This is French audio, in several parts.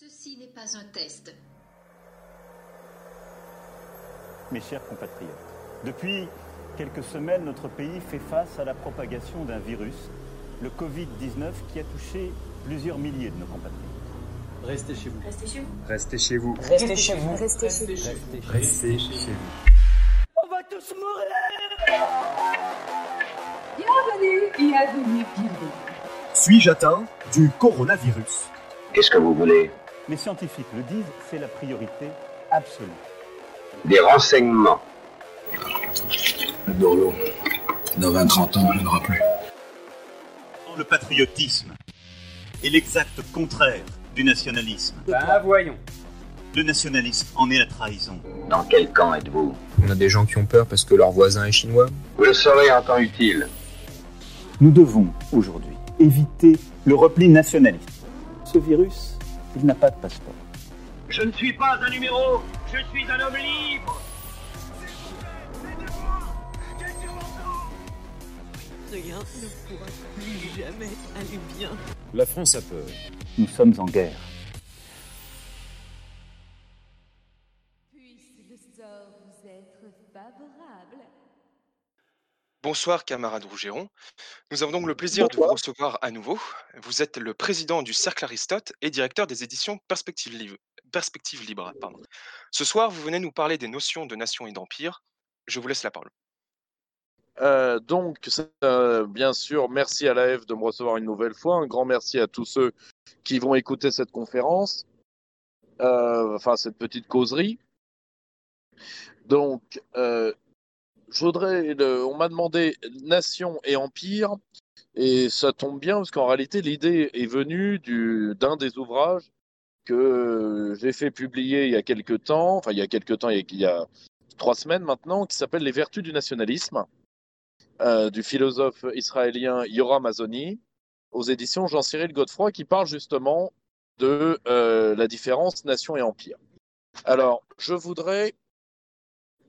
Ceci n'est pas un test. Mes chers compatriotes, depuis quelques semaines, notre pays fait face à la propagation d'un virus, le Covid-19, qui a touché plusieurs milliers de nos compatriotes. Restez chez vous. Restez chez vous. Restez chez vous. Restez chez vous. Restez chez vous. Restez chez vous. On va tous mourir Bienvenue, bienvenue, bienvenue. Suis-je atteint du coronavirus? Qu'est-ce que vous voulez? Les scientifiques le disent, c'est la priorité absolue. Des renseignements. Dorlo, dans 20-30 ans, il n'y en aura plus. Le patriotisme est l'exact contraire du nationalisme. Ben voyons. Le nationalisme en est la trahison. Dans quel camp êtes-vous? On a des gens qui ont peur parce que leur voisin est chinois. Vous le saurez en temps utile. Nous devons aujourd'hui éviter le repli nationaliste. Ce virus, il n'a pas de passeport. Je ne suis pas un numéro, je suis un homme libre. Rien ne pourra plus jamais aller bien. La France a peur. Nous sommes en guerre. Bonsoir camarade Rougeron. Nous avons donc le plaisir de vous recevoir à nouveau. Vous êtes le président du Cercle Aristote et directeur des éditions Libre. Perspective Libre pardon. Ce soir, vous venez nous parler des notions de nation et d'empire. Je vous laisse la parole. Euh, donc, euh, bien sûr, merci à l'AF de me recevoir une nouvelle fois. Un grand merci à tous ceux qui vont écouter cette conférence, euh, enfin cette petite causerie. Donc, je on m'a demandé nation et empire, et ça tombe bien parce qu'en réalité, l'idée est venue du, d'un des ouvrages que j'ai fait publier il y a quelques temps, enfin il y a quelques temps, il y a, il y a trois semaines maintenant, qui s'appelle Les Vertus du nationalisme. Euh, du philosophe israélien Yoram Azoni aux éditions Jean-Cyril Godefroy qui parle justement de euh, la différence nation et empire. Alors, je voudrais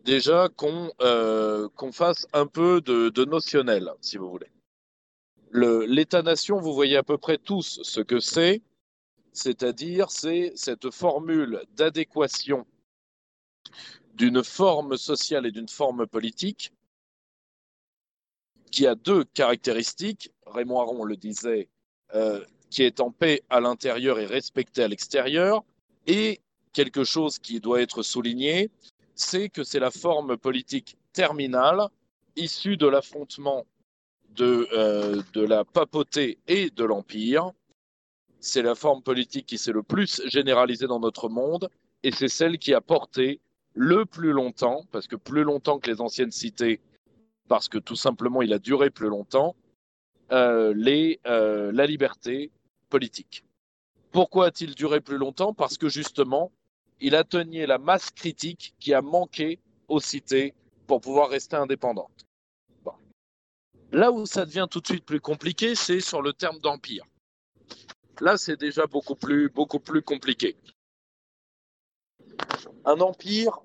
déjà qu'on euh, qu'on fasse un peu de, de, notionnel, si vous voulez. L'État-nation, vous voyez à peu près tous ce que c'est, c'est-à-dire c'est cette formule d'adéquation d'une forme sociale et d'une forme politique qui a deux caractéristiques. Raymond Aron le disait, euh, qui est en paix à l'intérieur et respecté à l'extérieur. Et quelque chose qui doit être souligné, c'est que c'est la forme politique terminale issue de l'affrontement de, euh, de la papauté et de l'empire. C'est la forme politique qui s'est le plus généralisée dans notre monde et c'est celle qui a porté le plus longtemps, parce que plus longtemps que les anciennes cités, parce que tout simplement il a duré plus longtemps, euh, les, euh, la liberté politique. Pourquoi a-t-il duré plus longtemps? Parce que justement, il atteignait la masse critique qui a manqué aux cités pour pouvoir rester indépendante. Là où ça devient tout de suite plus compliqué, c'est sur le terme d'empire. Là, c'est déjà beaucoup plus, beaucoup plus compliqué. Un empire,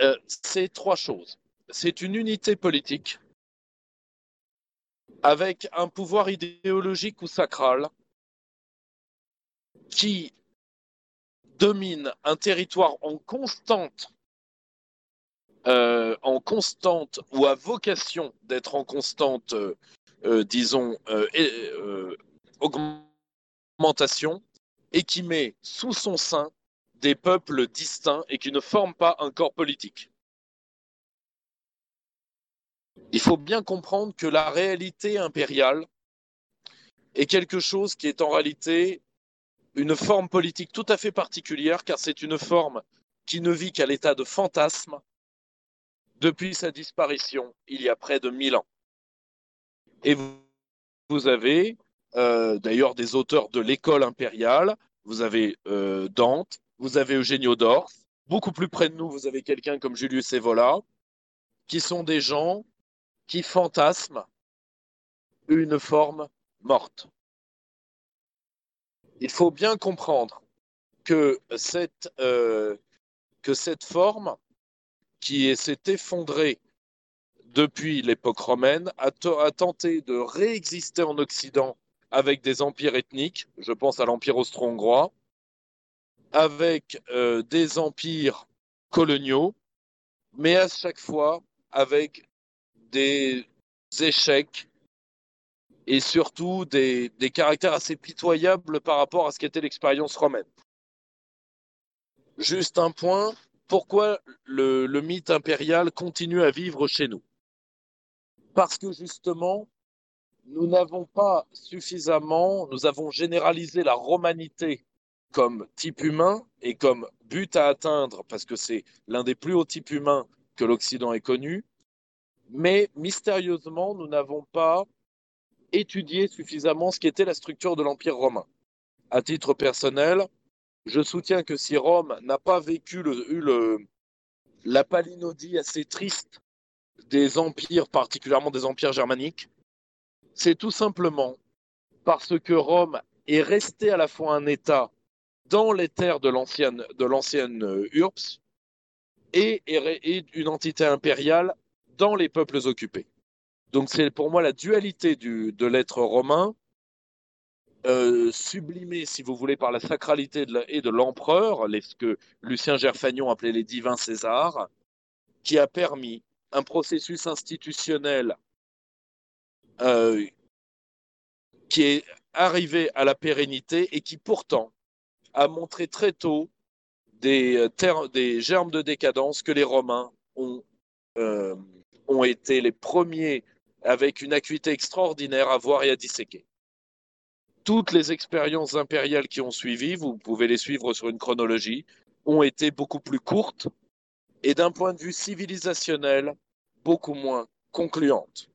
euh, c'est trois choses c'est une unité politique avec un pouvoir idéologique ou sacral qui domine un territoire en constante, euh, en constante ou à vocation d'être en constante, euh, euh, disons, augmentation, et qui met sous son sein des peuples distincts et qui ne forment pas un corps politique. Il faut bien comprendre que la réalité impériale est quelque chose qui est en réalité une forme politique tout à fait particulière, car c'est une forme qui ne vit qu'à l'état de fantasme depuis sa disparition il y a près de mille ans. Et vous, avez euh, d'ailleurs des auteurs de l'école impériale, vous avez euh, Dante, vous avez Eugenio d'Ors, beaucoup plus près de nous, vous avez quelqu'un comme Julius Evola, qui sont des gens qui fantasme une forme morte. Il faut bien comprendre que cette, euh, que cette forme qui s'est effondrée depuis l'époque romaine a, tenté de réexister en Occident avec des empires ethniques, je pense à l'empire austro-hongrois, avec euh, des empires coloniaux, mais à chaque fois avec des échecs et surtout des, des caractères assez pitoyables par rapport à ce qu'était l'expérience romaine. Juste un point, pourquoi le, le, mythe impérial continue à vivre chez nous? Parce que justement, nous n'avons pas suffisamment, nous avons généralisé la romanité comme type humain et comme but à atteindre, parce que c'est l'un des plus hauts types humains que l'Occident ait connu, mais mystérieusement, nous n'avons pas étudié suffisamment ce qu'était la structure de l'Empire romain. À titre personnel, je soutiens que si Rome n'a pas vécu eu la palinodie assez triste des empires, particulièrement des empires germaniques, c'est tout simplement parce que Rome est resté à la fois un État dans les terres de l'ancienne de l'ancienne URPS et une entité impériale dans les peuples occupés. Donc c'est pour moi la dualité du, de l'être romain, euh, sublimée, si vous voulez, par la sacralité et de l'empereur, ce que Lucien Gerfagnon appelait les divins Césars, qui a permis un processus institutionnel euh, qui est arrivé à la pérennité et qui pourtant a montré très tôt des, des germes de décadence que les Romains euh, ont été les premiers avec une acuité extraordinaire à voir et à disséquer. Toutes les expériences impériales qui ont suivi, vous pouvez les suivre sur une chronologie, ont été beaucoup plus courtes et d'un point de vue civilisationnel, beaucoup moins concluantes.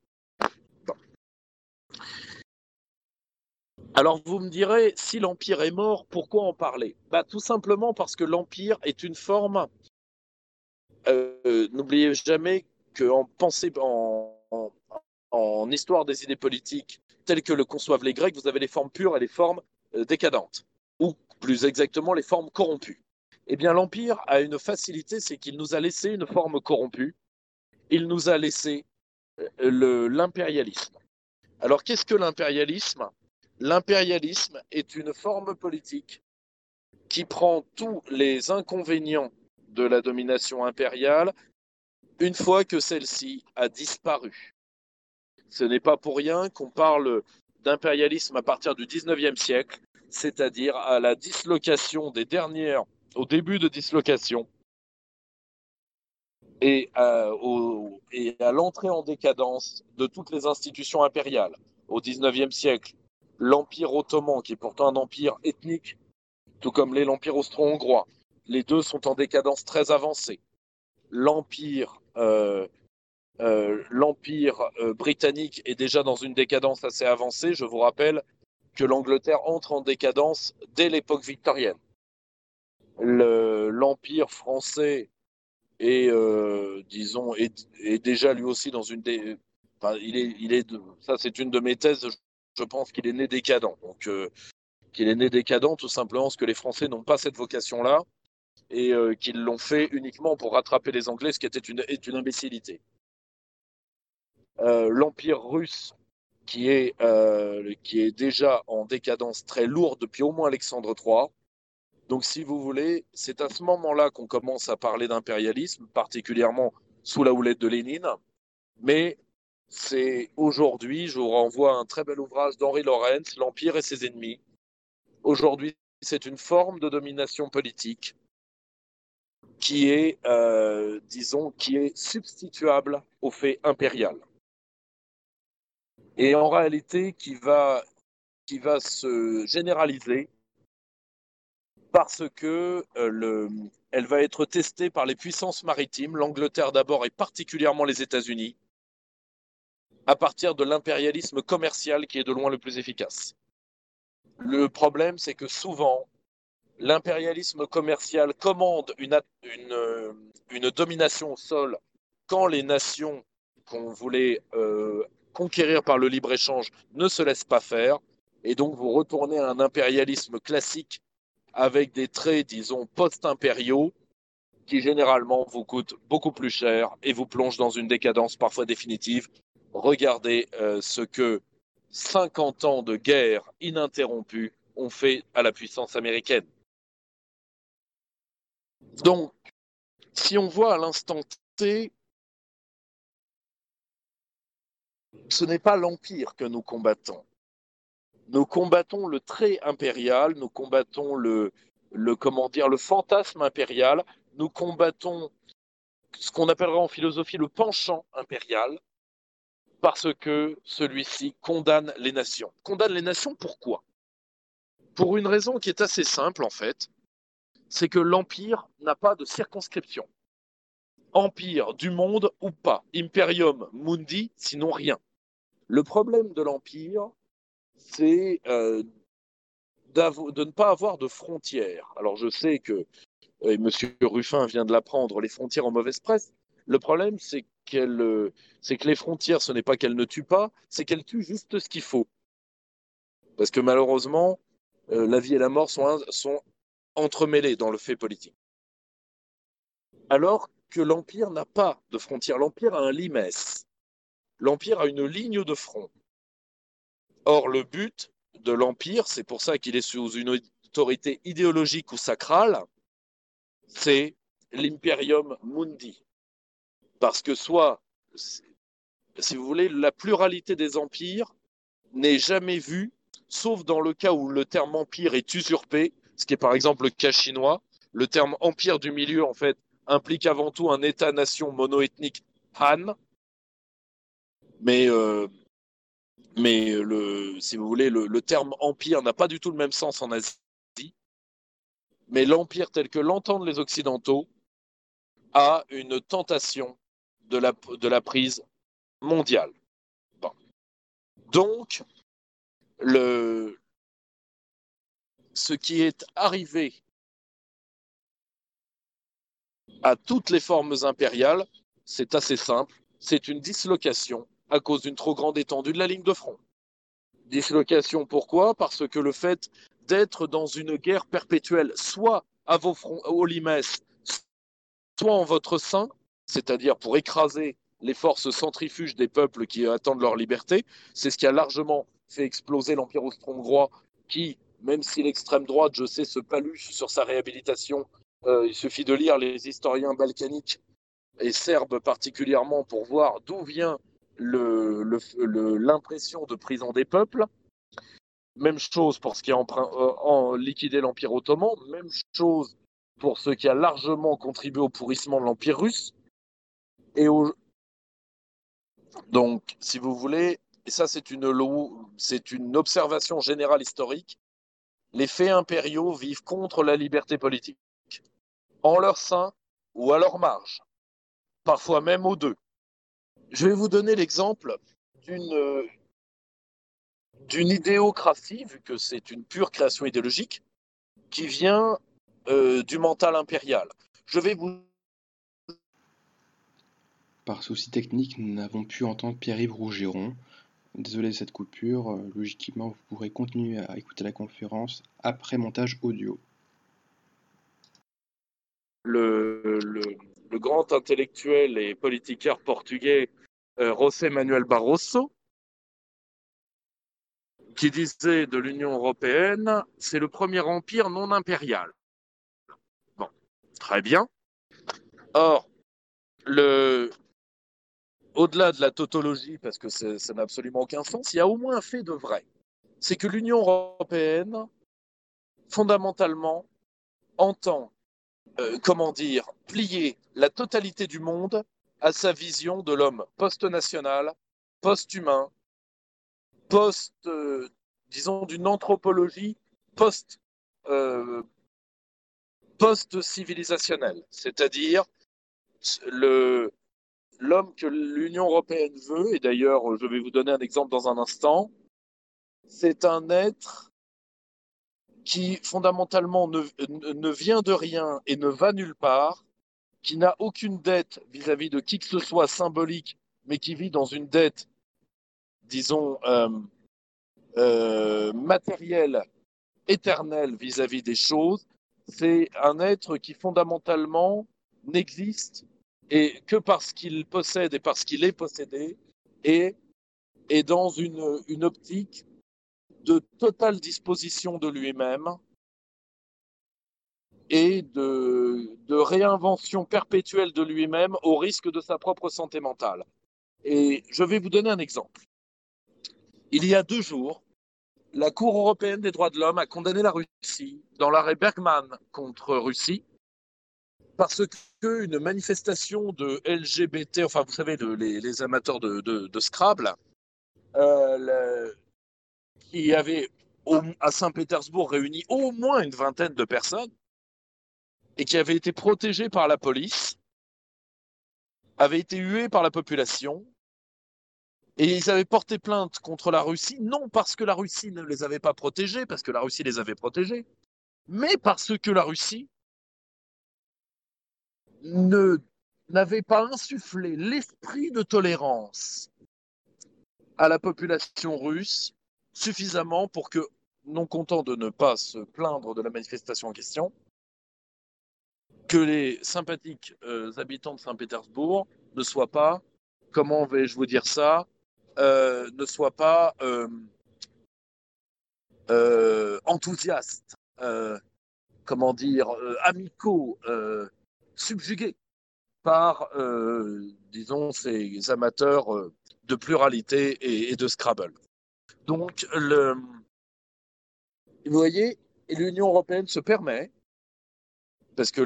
Alors vous me direz, si l'Empire est mort, pourquoi en parler? Bah, Tout simplement parce que l'Empire est une forme, euh, n'oubliez jamais qu'en en, en, en, histoire des idées politiques telles que le conçoivent les Grecs, vous avez les formes pures et les formes euh, décadentes, ou plus exactement les formes corrompues. Eh bien, l'Empire a une facilité, c'est qu'il nous a laissé une forme corrompue. Il nous a laissé euh, l'impérialisme. Alors, qu'est-ce que l'impérialisme? L'impérialisme est une forme politique qui prend tous les inconvénients de la domination impériale une fois que celle-ci a disparu. Ce n'est pas pour rien qu'on parle d'impérialisme à partir du 19e siècle, c'est-à-dire à la dislocation des dernières, au début de dislocation, et à, l'entrée en décadence de toutes les institutions impériales. Au 19e siècle, l'Empire ottoman, qui est pourtant un empire ethnique, tout comme l'Empire austro-hongrois, les deux sont en décadence très avancée. L'Empire euh, l'Empire euh, britannique est déjà dans une décadence assez avancée. Je vous rappelle que l'Angleterre entre en décadence dès l'époque victorienne. L'Empire français est, euh, disons, est, déjà lui aussi dans une. Dé... Il est, il est ça, c'est une de mes thèses. Je pense qu'il est né décadent. Donc, euh, qu'il est né décadent tout simplement parce que les Français n'ont pas cette vocation-là et euh, qu'ils l'ont fait uniquement pour rattraper les Anglais, ce qui était est une imbécilité. Euh, L'Empire russe, qui est, euh, qui est déjà en décadence très lourde depuis au moins Alexandre III. Donc, si vous voulez, c'est à ce moment-là qu'on commence à parler d'impérialisme, particulièrement sous la houlette de Lénine. Mais c'est aujourd'hui, je vous renvoie à un très bel ouvrage d'Henri Lawrence, L'Empire et ses ennemis. Aujourd'hui, c'est une forme de domination politique qui est, euh, disons, qui est substituable au fait impérial. Et en réalité, qui va, qui va se généraliser parce que euh, le, elle va être testée par les puissances maritimes, l'Angleterre d'abord et particulièrement les États-Unis, à partir de l'impérialisme commercial qui est de loin le plus efficace. Le problème, c'est que souvent, l'impérialisme commercial commande une, une, une, domination au sol quand les nations qu'on voulait euh, conquérir par le libre-échange ne se laissent pas faire. Et donc, vous retournez à un impérialisme classique avec des traits, disons, post-impériaux qui généralement vous coûtent beaucoup plus cher et vous plongent dans une décadence parfois définitive. Regardez euh, ce que 50 ans de guerre ininterrompue ont fait à la puissance américaine. Donc, si on voit à l'instant T, ce n'est pas l'Empire que nous combattons. Nous combattons le trait impérial, nous combattons le, le, comment dire, le fantasme impérial, nous combattons ce qu'on appellera en philosophie le penchant impérial, parce que celui-ci condamne les nations. Condamne les nations pourquoi? Pour une raison qui est assez simple en fait, c'est que l'empire n'a pas de circonscription. Empire du monde ou pas, imperium mundi, sinon rien. Le problème de l'empire, c'est euh, de ne pas avoir de frontières. Alors je sais que M. Ruffin vient de l'apprendre, les frontières en mauvaise presse. Le problème, c'est qu'elle, c'est que les frontières, ce n'est pas qu'elles ne tuent pas, c'est qu'elles tuent juste ce qu'il faut. Parce que malheureusement, euh, la vie et la mort sont, entremêlées dans le fait politique. Alors que l'Empire n'a pas de frontières. L'Empire a un limes. L'Empire a une ligne de front. Or, le but de l'Empire, c'est pour ça qu'il est sous une autorité idéologique ou sacrale, c'est l'imperium mundi. Parce que soit, si vous voulez, la pluralité des empires n'est jamais vue, sauf dans le cas où le terme empire est usurpé, ce qui est par exemple le cas chinois. Le terme empire du milieu, en fait, implique avant tout un État-nation monoethnique Han. Mais, euh, mais le, si vous voulez, le, le terme empire n'a pas du tout le même sens en Asie. Mais l'Empire tel que l'entendent les Occidentaux a une tentation de la, de la prise mondiale. Donc, le, ce qui est arrivé à toutes les formes impériales, c'est assez simple, c'est une dislocation à cause d'une trop grande étendue de la ligne de front. Dislocation pourquoi? Parce que le fait d'être dans une guerre perpétuelle, soit à vos fronts, aux limes, soit en votre sein, c'est-à-dire pour écraser les forces centrifuges des peuples qui attendent leur liberté. C'est ce qui a largement fait exploser l'Empire austro-hongrois, qui, même si l'extrême droite, je sais, se paluche sur sa réhabilitation, euh, il suffit de lire les historiens balkaniques et serbes particulièrement pour voir d'où vient l'impression de prison des peuples. Même chose pour ce qui a euh, liquidé l'Empire ottoman, même chose pour ce qui a largement contribué au pourrissement de l'Empire russe. Et Donc, si vous voulez, et ça c'est une, c'est une observation générale historique, les faits impériaux vivent contre la liberté politique, en leur sein ou à leur marge, parfois même aux deux. Je vais vous donner l'exemple d'une d'une idéocratie, vu que c'est une pure création idéologique, qui vient euh, du mental impérial. Je vais vous. Par souci technique, nous n'avons pu entendre Pierre-Yves Rougeron. Désolé de cette coupure. Euh, logiquement, vous pourrez continuer à écouter la conférence après montage audio. Le, le, le grand intellectuel et politiqueur portugais José Manuel Barroso qui disait de l'Union européenne, c'est le premier empire non impérial. Bon, très bien. Or, le, au-delà de la tautologie, parce que ça n'a absolument aucun sens, il y a au moins un fait de vrai. C'est que l'Union européenne, fondamentalement, entend, euh, comment dire, plier la totalité du monde à sa vision de l'homme post-national, post-humain, post, euh, disons, d'une anthropologie euh, post-civilisationnelle, c'est-à-dire l'homme que l'Union européenne veut, et d'ailleurs je vais vous donner un exemple dans un instant, c'est un être qui fondamentalement ne, vient de rien et ne va nulle part, qui n'a aucune dette vis-à-vis -vis de qui que ce soit symbolique, mais qui vit dans une dette disons, euh, euh, matériel éternel vis-à-vis des choses, c'est un être qui fondamentalement n'existe et que parce qu'il possède et parce qu'il est possédé et est dans une, une optique de totale disposition de lui-même et de, de réinvention perpétuelle de lui-même au risque de sa propre santé mentale. Et je vais vous donner un exemple. Il y a deux jours, la Cour européenne des droits de l'homme a condamné la Russie dans l'arrêt Bergman contre Russie parce qu'une manifestation de LGBT, enfin vous savez, les, les, amateurs de, de, de Scrabble, euh, qui avait à Saint-Pétersbourg réuni au moins une vingtaine de personnes et qui avait été protégé par la police, avait été hué par la population et ils avaient porté plainte contre la Russie, non parce que la Russie ne les avait pas protégés, parce que la Russie les avait protégés, mais parce que la Russie ne n'avait pas insufflé l'esprit de tolérance à la population russe suffisamment pour que, non content de ne pas se plaindre de la manifestation en question, que les sympathiques euh, habitants de Saint-Pétersbourg ne soient pas, comment vais-je vous dire ça, euh, ne soient pas euh, enthousiastes, comment dire, amicaux, subjugués par, disons, ces amateurs de pluralité et, de Scrabble. Donc, vous voyez, l'Union européenne se permet, parce que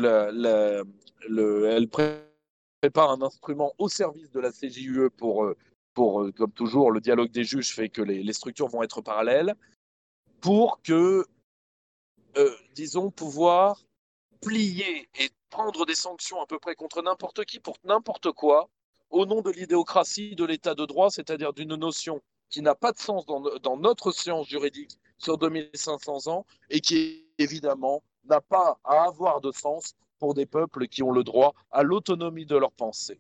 elle prépare un instrument au service de la CJUE pour, pour comme toujours, le dialogue des juges fait que les, structures vont être parallèles, pour que, euh, disons, pouvoir plier et prendre des sanctions à peu près contre n'importe qui pour n'importe quoi au nom de l'idéocratie de l'état de droit, c'est-à-dire d'une notion qui n'a pas de sens dans, dans, notre science juridique sur 2500 ans et qui évidemment n'a pas à avoir de sens pour des peuples qui ont le droit à l'autonomie de leur pensée.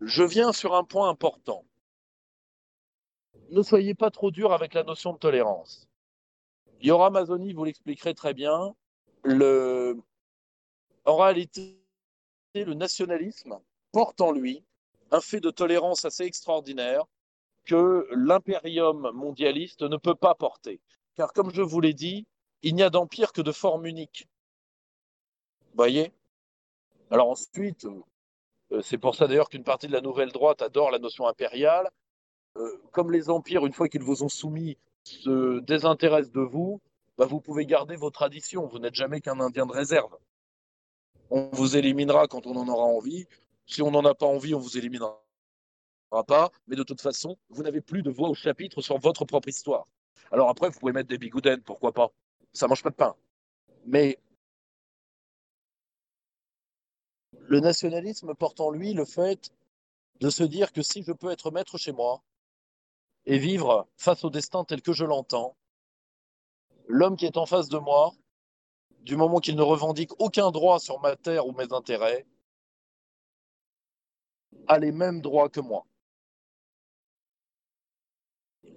Je viens sur un point important. Ne soyez pas trop dur avec la notion de tolérance. Yora Amazoni vous l'expliquerait très bien. En réalité, le nationalisme porte en lui un fait de tolérance assez extraordinaire que l'impérium mondialiste ne peut pas porter. Car comme je vous l'ai dit, il n'y a d'empire que de forme unique. Vous voyez? Alors ensuite, euh, c'est pour ça d'ailleurs qu'une partie de la nouvelle droite adore la notion impériale. Euh, comme les empires, une fois qu'ils vous ont soumis, se désintéressent de vous, bah vous pouvez garder vos traditions. Vous n'êtes jamais qu'un Indien de réserve. On vous éliminera quand on en aura envie. Si on n'en a pas envie, on vous éliminera pas. Mais de toute façon, vous n'avez plus de voix au chapitre sur votre propre histoire. Alors après, vous pouvez mettre des bigoudens, pourquoi pas? Ça mange pas de pain. Mais le nationalisme porte en lui le fait de se dire que si je peux être maître chez moi et vivre face au destin tel que je l'entends, l'homme qui est en face de moi, du moment qu'il ne revendique aucun droit sur ma terre ou mes intérêts, a les mêmes droits que moi.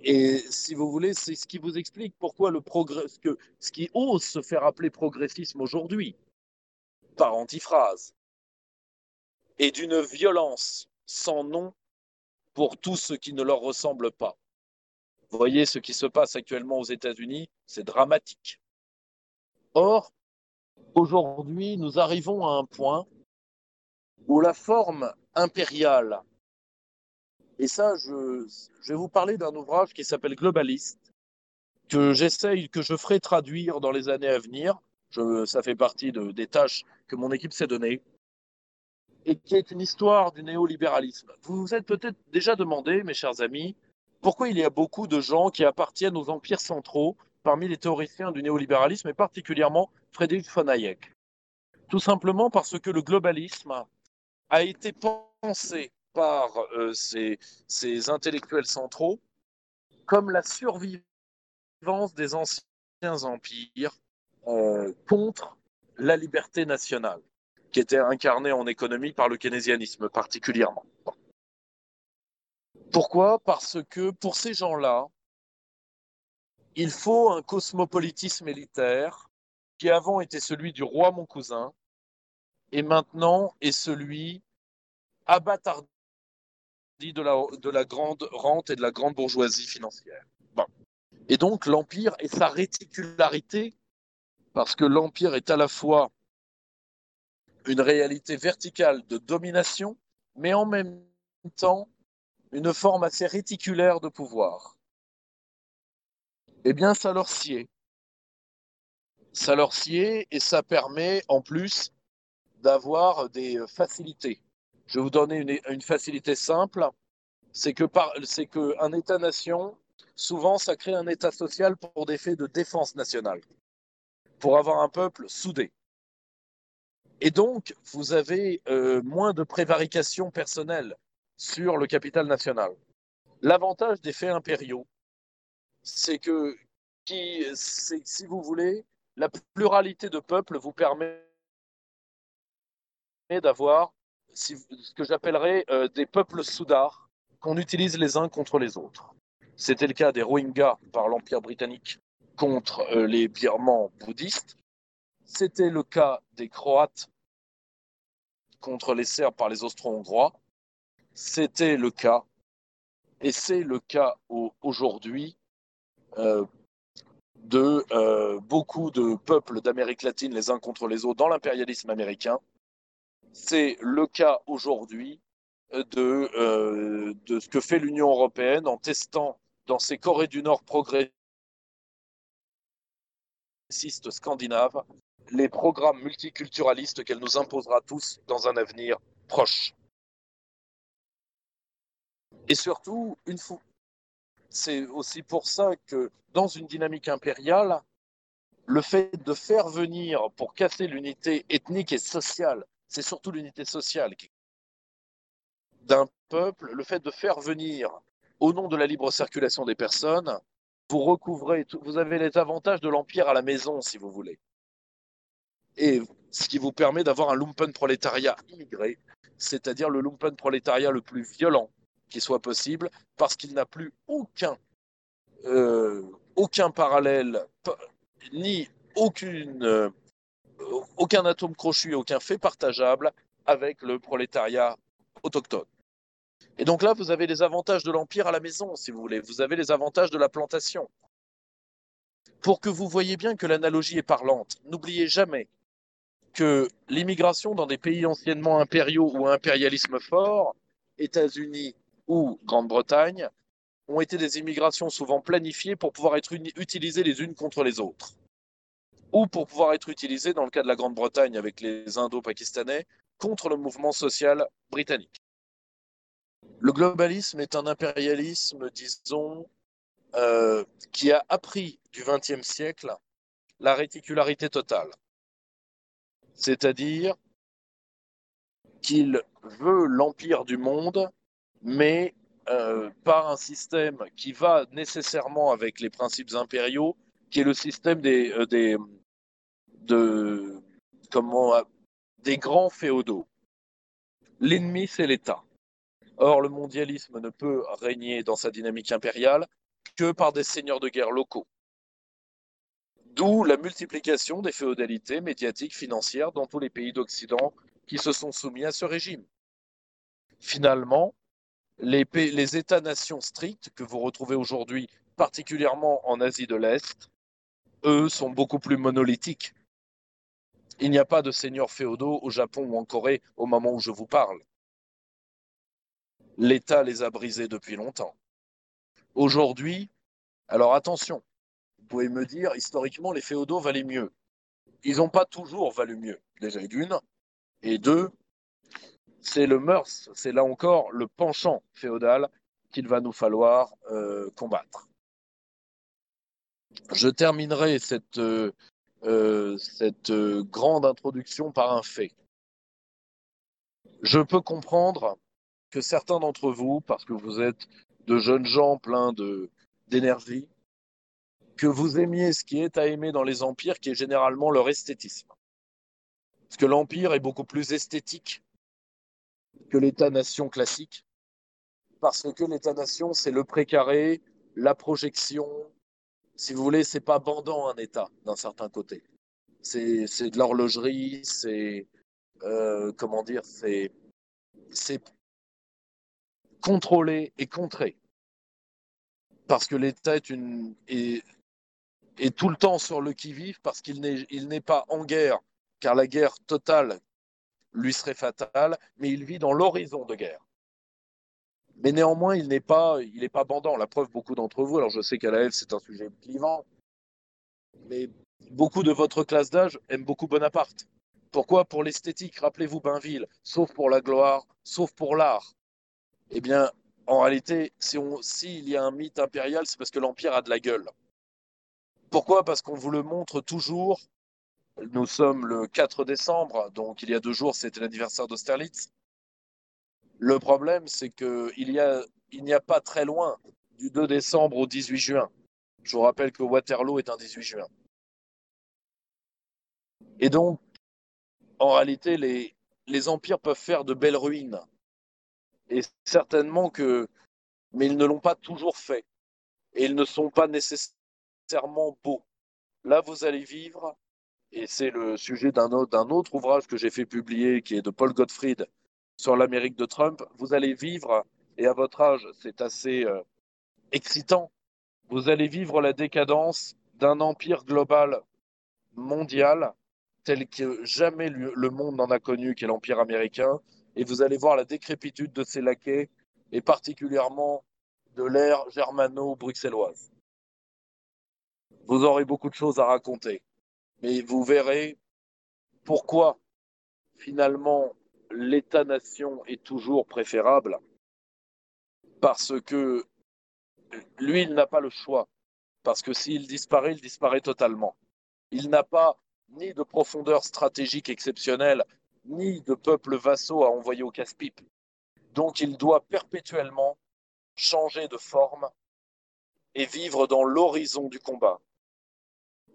Et si vous voulez, c'est ce qui vous explique pourquoi le progrès, que, ce qui ose se faire appeler progressisme aujourd'hui, par antiphrase, et d'une violence sans nom pour tout ce qui ne leur ressemble pas. Vous voyez ce qui se passe actuellement aux États-Unis, c'est dramatique. Or, aujourd'hui, nous arrivons à un point où la forme impériale, et ça, je, vais vous parler d'un ouvrage qui s'appelle Globaliste, que j'essaye, que je ferai traduire dans les années à venir. Ça fait partie de, des tâches que mon équipe s'est données et qui est une histoire du néolibéralisme. Vous vous êtes peut-être déjà demandé, mes chers amis, pourquoi il y a beaucoup de gens qui appartiennent aux empires centraux parmi les théoriciens du néolibéralisme et particulièrement Friedrich von Hayek. Tout simplement parce que le globalisme a été pensé par euh, ces, intellectuels centraux comme la survivance des anciens empires euh, contre la liberté nationale qui était incarné en économie par le keynésianisme particulièrement. Pourquoi? Parce que pour ces gens-là, il faut un cosmopolitisme élitaire qui avant était celui du roi mon cousin et maintenant est celui abattardi de la, de la grande rente et de la grande bourgeoisie financière. Bon. Et donc l'Empire et sa réticularité parce que l'Empire est à la fois une réalité verticale de domination, mais en même temps une forme assez réticulaire de pouvoir. Eh bien, ça leur sied. Ça leur sied et ça permet en plus d'avoir des facilités. Je vais vous donner une, facilité simple, c'est que c'est qu'un État-nation, souvent, ça crée un État social pour des faits de défense nationale, pour avoir un peuple soudé. Et donc, vous avez euh, moins de prévarication personnelle sur le capital national. L'avantage des faits impériaux, c'est que, si vous voulez, la pluralité de peuples vous permet d'avoir ce que j'appellerais euh, des peuples soudards qu'on utilise les uns contre les autres. C'était le cas des Rohingyas par l'Empire britannique contre euh, les Birmans bouddhistes. C'était le cas des Croates contre les Serbes par les Austro-Hongrois. C'était le cas, et c'est le cas aujourd'hui, euh, de beaucoup de peuples d'Amérique latine les uns contre les autres dans l'impérialisme américain. C'est le cas aujourd'hui de, euh, de ce que fait l'Union européenne en testant dans ses Corées du Nord progressistes scandinaves les programmes multiculturalistes qu'elle nous imposera tous dans un avenir proche. Et surtout, c'est aussi pour ça que dans une dynamique impériale, le fait de faire venir pour casser l'unité ethnique et sociale, c'est surtout l'unité sociale d'un peuple, le fait de faire venir au nom de la libre circulation des personnes, vous recouvrez, vous avez les avantages de l'empire à la maison, si vous voulez. Et ce qui vous permet d'avoir un lumpen prolétariat immigré, c'est-à-dire le lumpen prolétariat le plus violent qui soit possible, parce qu'il n'a plus aucun, euh, aucun parallèle, ni aucune, euh, aucun atome crochu, aucun fait partageable avec le prolétariat autochtone. Et donc là, vous avez les avantages de l'Empire à la maison, si vous voulez. Vous avez les avantages de la plantation. Pour que vous voyez bien que l'analogie est parlante, n'oubliez jamais que l'immigration dans des pays anciennement impériaux ou impérialisme fort, États-Unis ou Grande-Bretagne, ont été des immigrations souvent planifiées pour pouvoir être utilisées les unes contre les autres, ou pour pouvoir être utilisées, dans le cas de la Grande-Bretagne avec les Indo-Pakistanais, contre le mouvement social britannique. Le globalisme est un impérialisme, disons, euh, qui a appris du XXe siècle la réticularité totale. C'est-à-dire qu'il veut l'empire du monde, mais euh, par un système qui va nécessairement avec les principes impériaux, qui est le système des, euh, des, comment, des grands féodaux. L'ennemi, c'est l'État. Or, le mondialisme ne peut régner dans sa dynamique impériale que par des seigneurs de guerre locaux. D'où la multiplication des féodalités médiatiques financières dans tous les pays d'Occident qui se sont soumis à ce régime. Finalement, les, les États-nations stricts que vous retrouvez aujourd'hui, particulièrement en Asie de l'Est, eux sont beaucoup plus monolithiques. Il n'y a pas de seigneurs féodaux au Japon ou en Corée au moment où je vous parle l'État les a brisés depuis longtemps. Aujourd'hui, alors attention, vous pouvez me dire, historiquement, les féodaux valaient mieux. Ils n'ont pas toujours valu mieux, déjà d'une. Et deux, c'est le mœurs, c'est là encore le penchant féodal qu'il va nous falloir euh, combattre. Je terminerai cette, euh, euh, cette grande introduction par un fait. Je peux comprendre que certains d'entre vous, parce que vous êtes de jeunes gens pleins d'énergie, que vous aimiez ce qui est à aimer dans les empires, qui est généralement leur esthétisme. Parce que l'empire est beaucoup plus esthétique que l'État-nation classique, parce que l'État-nation, c'est le précaré, la projection. Si vous voulez, c'est pas bandant un État d'un certain côté. C'est de l'horlogerie, c'est euh, comment dire, c'est contrôlé et contré. Parce que l'État est est est tout le temps sur le qui-vive parce qu'il n'est pas en guerre, car la guerre totale lui serait fatale, mais il vit dans l'horizon de guerre. Mais néanmoins, il n'est pas, il pas bandant. La preuve, beaucoup d'entre vous, alors je sais qu'à la F, c'est un sujet clivant, mais beaucoup de votre classe d'âge aiment beaucoup Bonaparte. Pourquoi? Pour l'esthétique. Rappelez-vous Bainville, sauf pour la gloire, sauf pour l'art. Eh bien, en réalité, s'il si y a un mythe impérial, c'est parce que l'Empire a de la gueule. Pourquoi? Parce qu'on vous le montre toujours. Nous sommes le 4 décembre, donc il y a deux jours, c'était l'anniversaire d'Austerlitz. Le problème, c'est qu'il n'y a, il a pas très loin du 2 décembre au 18 juin. Je vous rappelle que Waterloo est un 18 juin. Et donc, en réalité, les, empires peuvent faire de belles ruines. Et certainement que. Mais ils ne l'ont pas toujours fait. Et ils ne sont pas nécessairement beaux. Là, vous allez vivre, et c'est le sujet d'un autre, ouvrage que j'ai fait publier, qui est de Paul Gottfried sur l'Amérique de Trump. Vous allez vivre, et à votre âge, c'est assez euh, excitant, vous allez vivre la décadence d'un empire global mondial tel que jamais le monde n'en a connu, qu'est l'empire américain, et vous allez voir la décrépitude de ses laquais, et particulièrement de l'ère germano-bruxelloise. Vous aurez beaucoup de choses à raconter, mais vous verrez pourquoi finalement l'État-nation est toujours préférable, parce que lui, il n'a pas le choix, parce que s'il disparaît, il disparaît totalement. Il n'a pas ni de profondeur stratégique exceptionnelle, ni de peuples vassaux à envoyer au casse-pipe. Donc il doit perpétuellement changer de forme et vivre dans l'horizon du combat.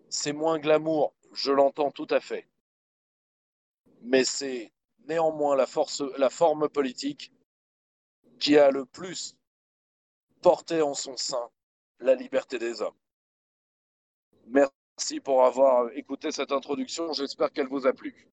C'est moins glamour, je l'entends tout à fait. Mais c'est néanmoins la, force, la forme politique qui a le plus porté en son sein la liberté des hommes. Merci pour avoir écouté cette introduction, j'espère qu'elle vous a plu.